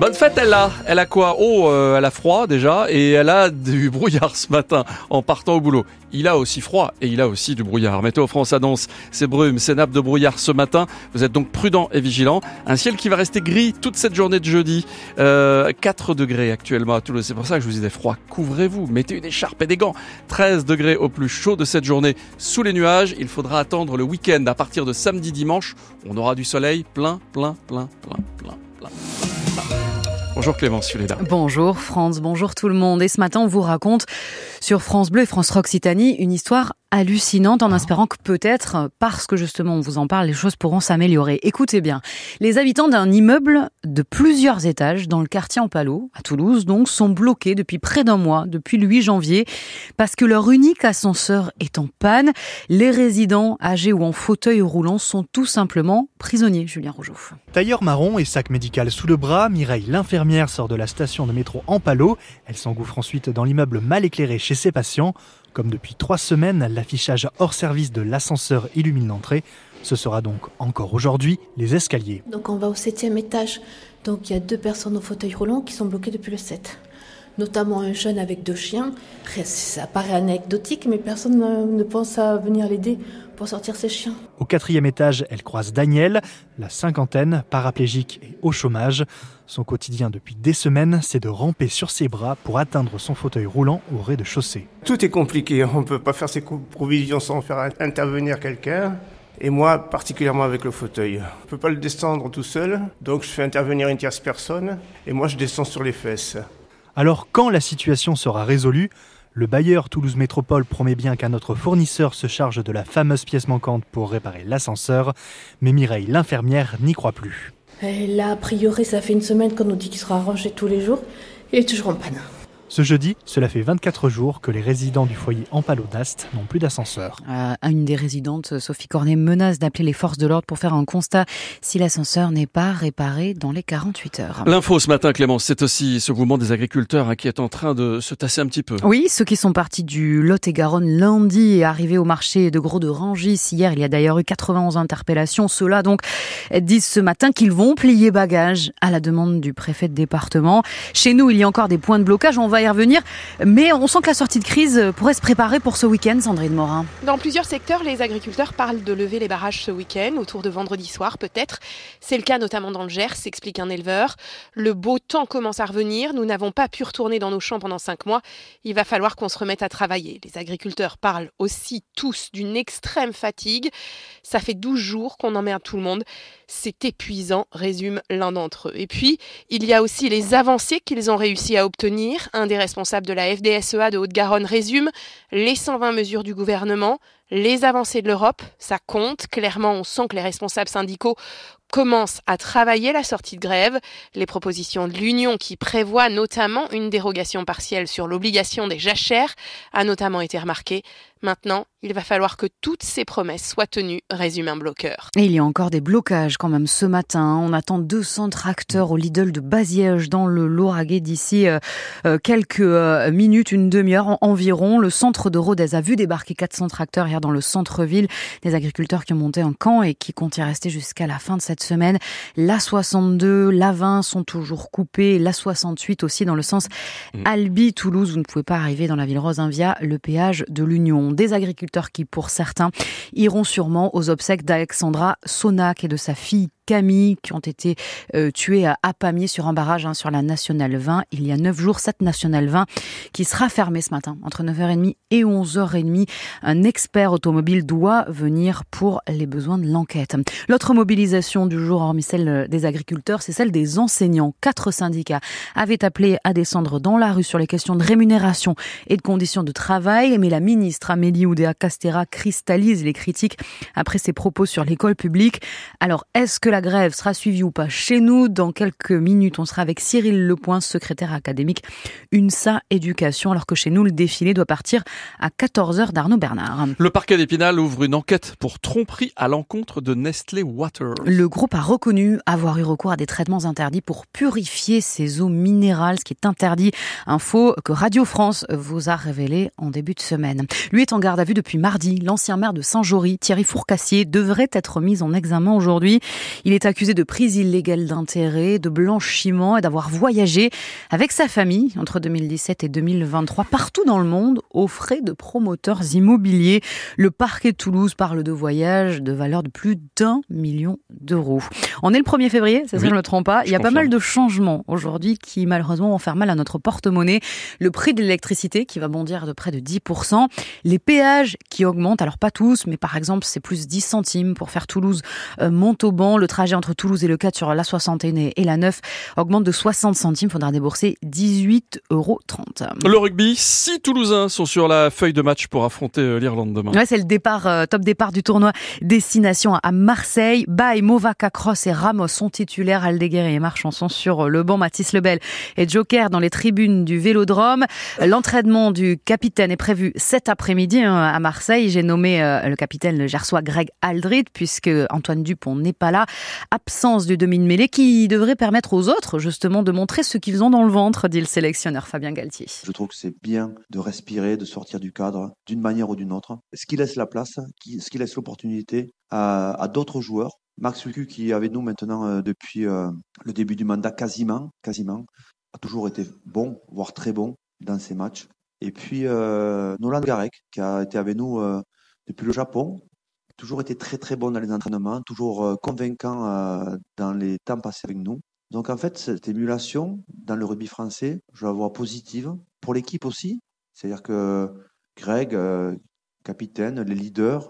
Bonne fête, elle a. Elle a quoi? Oh, euh, elle a froid déjà et elle a du brouillard ce matin en partant au boulot. Il a aussi froid et il a aussi du brouillard. Météo France annonce ces brumes, ces nappes de brouillard ce matin. Vous êtes donc prudents et vigilants. Un ciel qui va rester gris toute cette journée de jeudi. Euh, 4 degrés actuellement à Toulouse. C'est pour ça que je vous disais froid. Couvrez-vous, mettez une écharpe et des gants. 13 degrés au plus chaud de cette journée sous les nuages. Il faudra attendre le week-end à partir de samedi dimanche. On aura du soleil plein, plein, plein, plein, plein, plein. Bonjour Clémence Fuleda. Bonjour France, bonjour tout le monde. Et ce matin, on vous raconte sur France Bleu et France Rock Occitanie une histoire hallucinante en espérant que peut-être, parce que justement on vous en parle, les choses pourront s'améliorer. Écoutez bien, les habitants d'un immeuble de plusieurs étages dans le quartier Empalo, à Toulouse, donc, sont bloqués depuis près d'un mois, depuis le 8 janvier, parce que leur unique ascenseur est en panne. Les résidents âgés ou en fauteuil roulant sont tout simplement prisonniers, Julien Rougeau. Tailleur marron et sac médical sous le bras, Mireille l'infirmière sort de la station de métro Empalo. Elle s'engouffre ensuite dans l'immeuble mal éclairé chez ses patients. Comme depuis trois semaines, l'affichage hors service de l'ascenseur illumine l'entrée. Ce sera donc encore aujourd'hui les escaliers. Donc on va au septième étage. Donc il y a deux personnes au fauteuil roulant qui sont bloquées depuis le 7. Notamment un jeune avec deux chiens. Ça paraît anecdotique, mais personne ne pense à venir l'aider pour sortir ses chiens. Au quatrième étage, elle croise Daniel, la cinquantaine, paraplégique et au chômage. Son quotidien depuis des semaines, c'est de ramper sur ses bras pour atteindre son fauteuil roulant au rez-de-chaussée. Tout est compliqué, on ne peut pas faire ses provisions sans faire intervenir quelqu'un. Et moi, particulièrement avec le fauteuil. Je ne peux pas le descendre tout seul, donc je fais intervenir une tierce personne, et moi je descends sur les fesses. Alors quand la situation sera résolue, le bailleur Toulouse Métropole promet bien qu'un autre fournisseur se charge de la fameuse pièce manquante pour réparer l'ascenseur, mais Mireille, l'infirmière, n'y croit plus. Et là, a priori, ça fait une semaine qu'on nous dit qu'il sera rangé tous les jours. Il est toujours en panne. Ce jeudi, cela fait 24 jours que les résidents du foyer Empalo d'Ast n'ont plus d'ascenseur. Euh, une des résidentes, Sophie Cornet, menace d'appeler les forces de l'ordre pour faire un constat si l'ascenseur n'est pas réparé dans les 48 heures. L'info ce matin, Clémence, c'est aussi ce mouvement des agriculteurs hein, qui est en train de se tasser un petit peu. Oui, ceux qui sont partis du Lot-et-Garonne lundi et arrivés au marché de Gros de Rangis hier, il y a d'ailleurs eu 91 interpellations. Ceux-là donc disent ce matin qu'ils vont plier bagages à la demande du préfet de département. Chez nous, il y a encore des points de blocage. On va revenir. Mais on sent que la sortie de crise pourrait se préparer pour ce week-end, Sandrine Morin. Dans plusieurs secteurs, les agriculteurs parlent de lever les barrages ce week-end, autour de vendredi soir peut-être. C'est le cas notamment dans le Gers, s'explique un éleveur. Le beau temps commence à revenir. Nous n'avons pas pu retourner dans nos champs pendant cinq mois. Il va falloir qu'on se remette à travailler. Les agriculteurs parlent aussi tous d'une extrême fatigue. Ça fait 12 jours qu'on emmerde tout le monde. C'est épuisant, résume l'un d'entre eux. Et puis, il y a aussi les avancées qu'ils ont réussi à obtenir. Un des responsables de la FDSEA de Haute-Garonne résume les 120 mesures du gouvernement, les avancées de l'Europe, ça compte. Clairement, on sent que les responsables syndicaux commencent à travailler la sortie de grève. Les propositions de l'Union qui prévoient notamment une dérogation partielle sur l'obligation des jachères a notamment été remarquée. Maintenant, il va falloir que toutes ces promesses soient tenues, résume un bloqueur. Et il y a encore des blocages quand même ce matin. On attend 200 tracteurs au Lidl de Baziège dans le Lauragais d'ici euh, euh, quelques euh, minutes, une demi-heure environ. Le centre de Rodez a vu débarquer 400 tracteurs hier dans le centre-ville. Des agriculteurs qui ont monté un camp et qui comptent y rester jusqu'à la fin de cette semaine. La 62, la 20 sont toujours coupés. La 68 aussi dans le sens mmh. Albi-Toulouse. Vous ne pouvez pas arriver dans la ville rose via le péage de l'Union des agriculteurs qui, pour certains, iront sûrement aux obsèques d'Alexandra Sonac et de sa fille Camille qui ont été euh, tués à Apamiers sur un barrage hein, sur la Nationale 20 il y a 9 jours. Cette Nationale 20 qui sera fermée ce matin entre 9h30 et 11h30. Un expert automobile doit venir pour les besoins de l'enquête. L'autre mobilisation du jour, hormis celle des agriculteurs, c'est celle des enseignants. Quatre syndicats avaient appelé à descendre dans la rue sur les questions de rémunération et de conditions de travail, mais la ministre Amélie Oudéa Castera cristallise les critiques après ses propos sur l'école publique. Alors, est-ce que la la grève sera suivie ou pas chez nous. Dans quelques minutes, on sera avec Cyril Lepoint, secrétaire académique UNSA Éducation, alors que chez nous, le défilé doit partir à 14h d'Arnaud Bernard. Le parquet d'Épinal ouvre une enquête pour tromperie à l'encontre de Nestlé Water. Le groupe a reconnu avoir eu recours à des traitements interdits pour purifier ses eaux minérales, ce qui est interdit. Info que Radio France vous a révélé en début de semaine. Lui est en garde à vue depuis mardi. L'ancien maire de Saint-Jory, Thierry Fourcassier, devrait être mis en examen aujourd'hui. Il est accusé de prise illégale d'intérêt, de blanchiment et d'avoir voyagé avec sa famille entre 2017 et 2023 partout dans le monde aux frais de promoteurs immobiliers. Le parquet de Toulouse parle de voyages de valeur de plus d'un million d'euros. On est le 1er février, ça, je ne me trompe pas. Il y a pas mal de changements aujourd'hui qui malheureusement vont faire mal à notre porte-monnaie. Le prix de l'électricité qui va bondir de près de 10%. Les péages qui augmentent, alors pas tous, mais par exemple c'est plus 10 centimes pour faire Toulouse-Montauban. Le trajet entre Toulouse et le 4 sur la 61 et la 9 augmente de 60 centimes. Il faudra débourser 18,30 euros. Le rugby, 6 Toulousains sont sur la feuille de match pour affronter euh, l'Irlande demain. Ouais, c'est le départ, euh, top départ du tournoi Destination à Marseille. Bay, Movaca, Cross et Ramos sont titulaires. Aldeguer et Marchanson sur le banc. Mathis Lebel et Joker dans les tribunes du Vélodrome. L'entraînement du capitaine est prévu cet après-midi hein, à Marseille. J'ai nommé euh, le capitaine le gersois Greg Aldrit puisque Antoine Dupont n'est pas là. Absence du demi-mêlée qui devrait permettre aux autres justement de montrer ce qu'ils ont dans le ventre, dit le sélectionneur Fabien Galtier. Je trouve que c'est bien de respirer, de sortir du cadre d'une manière ou d'une autre. Ce qui laisse la place, ce qui laisse l'opportunité à, d'autres joueurs. Max Lucu qui est avec nous maintenant euh, depuis euh, le début du mandat quasiment, quasiment, a toujours été bon, voire très bon dans ses matchs. Et puis euh, Nolan Garek qui a été avec nous depuis le Japon, toujours été très très bon dans les entraînements, toujours euh, convaincant euh, dans les temps passés avec nous. Donc en fait, cette émulation dans le rugby français, je la vois positive pour l'équipe aussi. C'est-à-dire que Greg, euh, capitaine, les leaders,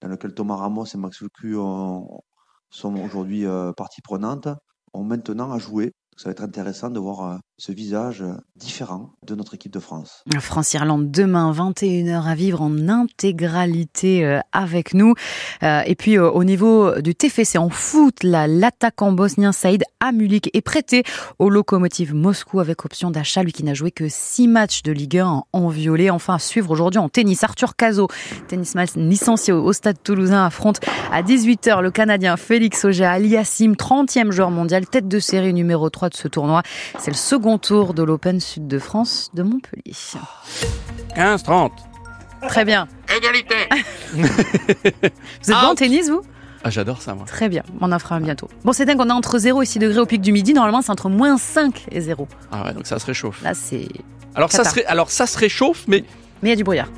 dans lequel Thomas Ramos et Max Lucu sont aujourd'hui partie prenante, ont maintenant à jouer ça va être intéressant de voir ce visage euh, différent de notre équipe de France. France-Irlande demain, 21h à vivre en intégralité euh, avec nous. Et puis au niveau du TFC en foot, l'attaquant bosnien Saïd Amulik est prêté au locomotive Moscou avec option d'achat, lui qui n'a joué que 6 matchs de Ligue 1 en violet. Enfin à suivre aujourd'hui en tennis, Arthur Cazot, tennisman licencié au stade toulousain, affronte à 18h le Canadien Félix Auger-Aliassime, 30e joueur mondial, tête de série numéro 3 de ce tournoi. C'est le second tour de l'Open Sud de France de Montpellier. 15-30. Très bien. Égalité. vous êtes bon en tennis, vous? Ah, j'adore ça, moi. Très bien, on en fera un bientôt. Bon, c'est dingue, on est entre 0 et 6 degrés au pic du midi. Normalement, c'est entre moins 5 et 0. Ah ouais, donc ça se réchauffe. Là, c'est. Alors, ça se, alors ça se réchauffe, mais. Mais il y a du brouillard.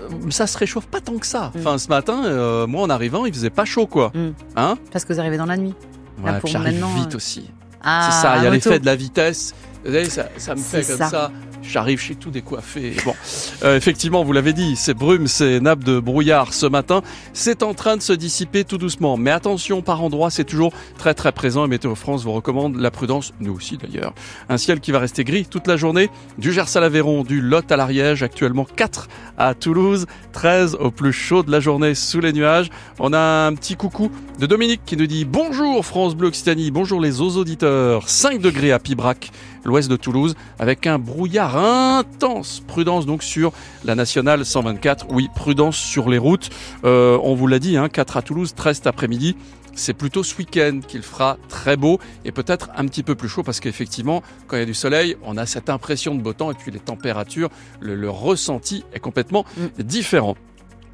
Euh, ça se réchauffe pas tant que ça. Mm. Enfin, ce matin, euh, moi, en arrivant, il faisait pas chaud, quoi. Mm. Hein? Parce que vous arrivez dans la nuit. Ouais, j'arrive vite aussi. Ah, c'est ça, il y a l'effet de la vitesse. Vous savez, ça, ça me fait comme ça. J'arrive chez tout décoiffé. Bon, euh, effectivement, vous l'avez dit, ces brumes, ces nappes de brouillard ce matin, c'est en train de se dissiper tout doucement. Mais attention, par endroits, c'est toujours très très présent et Météo France vous recommande la prudence, nous aussi d'ailleurs. Un ciel qui va rester gris toute la journée, du Gers à l'Aveyron, du Lot à l'Ariège, actuellement 4 à Toulouse, 13 au plus chaud de la journée sous les nuages. On a un petit coucou de Dominique qui nous dit bonjour France Bleu Occitanie, bonjour les auditeurs, 5 degrés à Pibrac, l'ouest de Toulouse, avec un brouillard intense. Prudence donc sur la nationale 124. Oui, prudence sur les routes. Euh, on vous l'a dit, hein, 4 à Toulouse, 13 cet après-midi. C'est plutôt ce week-end qu'il fera très beau et peut-être un petit peu plus chaud parce qu'effectivement, quand il y a du soleil, on a cette impression de beau temps et puis les températures, le, ressenti est complètement mm. différent.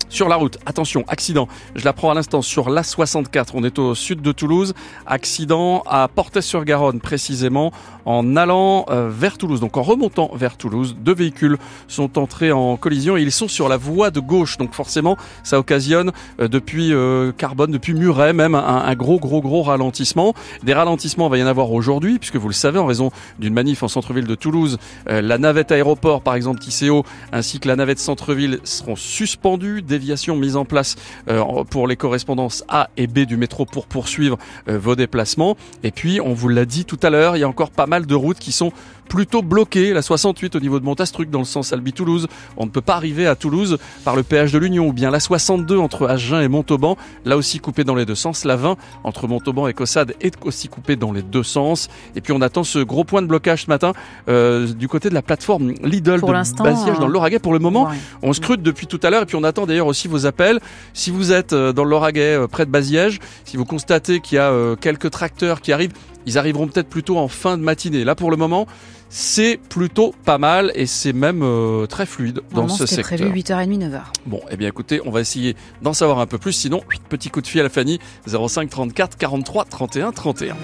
Sur la route, attention, accident. Je l'apprends à l'instant sur l'A64. On est au sud de Toulouse. Accident à Portet-sur-Garonne, précisément, en allant euh, vers Toulouse. Donc en remontant vers Toulouse, deux véhicules sont entrés en collision et ils sont sur la voie de gauche. Donc forcément, ça occasionne euh, depuis euh, Carbone, depuis Muret même, un, gros, gros, gros ralentissement. Des ralentissements, va y en avoir aujourd'hui, puisque vous le savez, en raison d'une manif en centre-ville de Toulouse, la navette aéroport, par exemple, Tisséo, ainsi que la navette centre-ville seront suspendues déviation mise en place euh, pour les correspondances A et B du métro pour poursuivre euh, vos déplacements. Et puis, on vous l'a dit tout à l'heure, il y a encore pas mal de routes qui sont plutôt bloquées. La 68 au niveau de Montastruc dans le sens Albi-Toulouse. On ne peut pas arriver à Toulouse par le péage de l'Union ou bien la 62 entre Agen et Montauban, là aussi coupée dans les deux sens. La 20 entre Montauban et Cossade est aussi coupée dans les deux sens. Et puis on attend ce gros point de blocage ce matin euh, du côté de la plateforme Lidl de Baziège dans le Lauragais. Pour le moment, on scrute depuis tout à l'heure et puis on attend d'ailleurs aussi vos appels. Si vous êtes euh, dans le Lauragais, euh, près de Baziège, si vous constatez qu'il y a euh, quelques tracteurs qui arrivent, ils arriveront peut-être plutôt en fin de matinée. Là, pour le moment, c'est plutôt pas mal et c'est même euh, très fluide dans ce secteur. prévu 8h30, 9h. Bon, eh bien écoutez, on va essayer d'en savoir un peu plus. Sinon, petit coup de fil à Fanny, 05 34 43 31 31.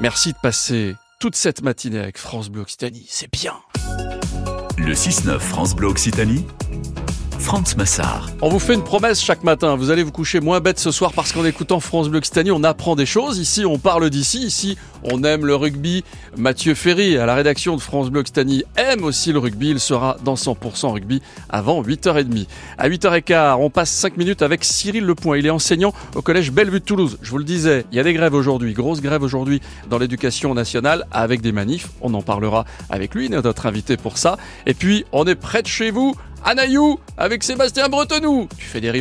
Merci de passer toute cette matinée avec France Bleu Occitanie, c'est bien. Le 6-9 France Bleu Occitanie, Franz Massard. On vous fait une promesse chaque matin, vous allez vous coucher moins bête ce soir parce qu'en écoutant France Bleu on apprend des choses. Ici, on parle d'ici, ici, on aime le rugby. Mathieu Ferry, à la rédaction de France Bleu aime aussi le rugby. Il sera dans 100% rugby avant 8h30. À 8h15, on passe 5 minutes avec Cyril Lepoint. Il est enseignant au collège Bellevue de Toulouse. Je vous le disais, il y a des grèves aujourd'hui, grosse grève aujourd'hui dans l'éducation nationale avec des manifs. On en parlera avec lui, notre invité pour ça. Et puis, on est près de chez vous, Nailloux, avec Sébastien Bretonou. Tu fais des rimes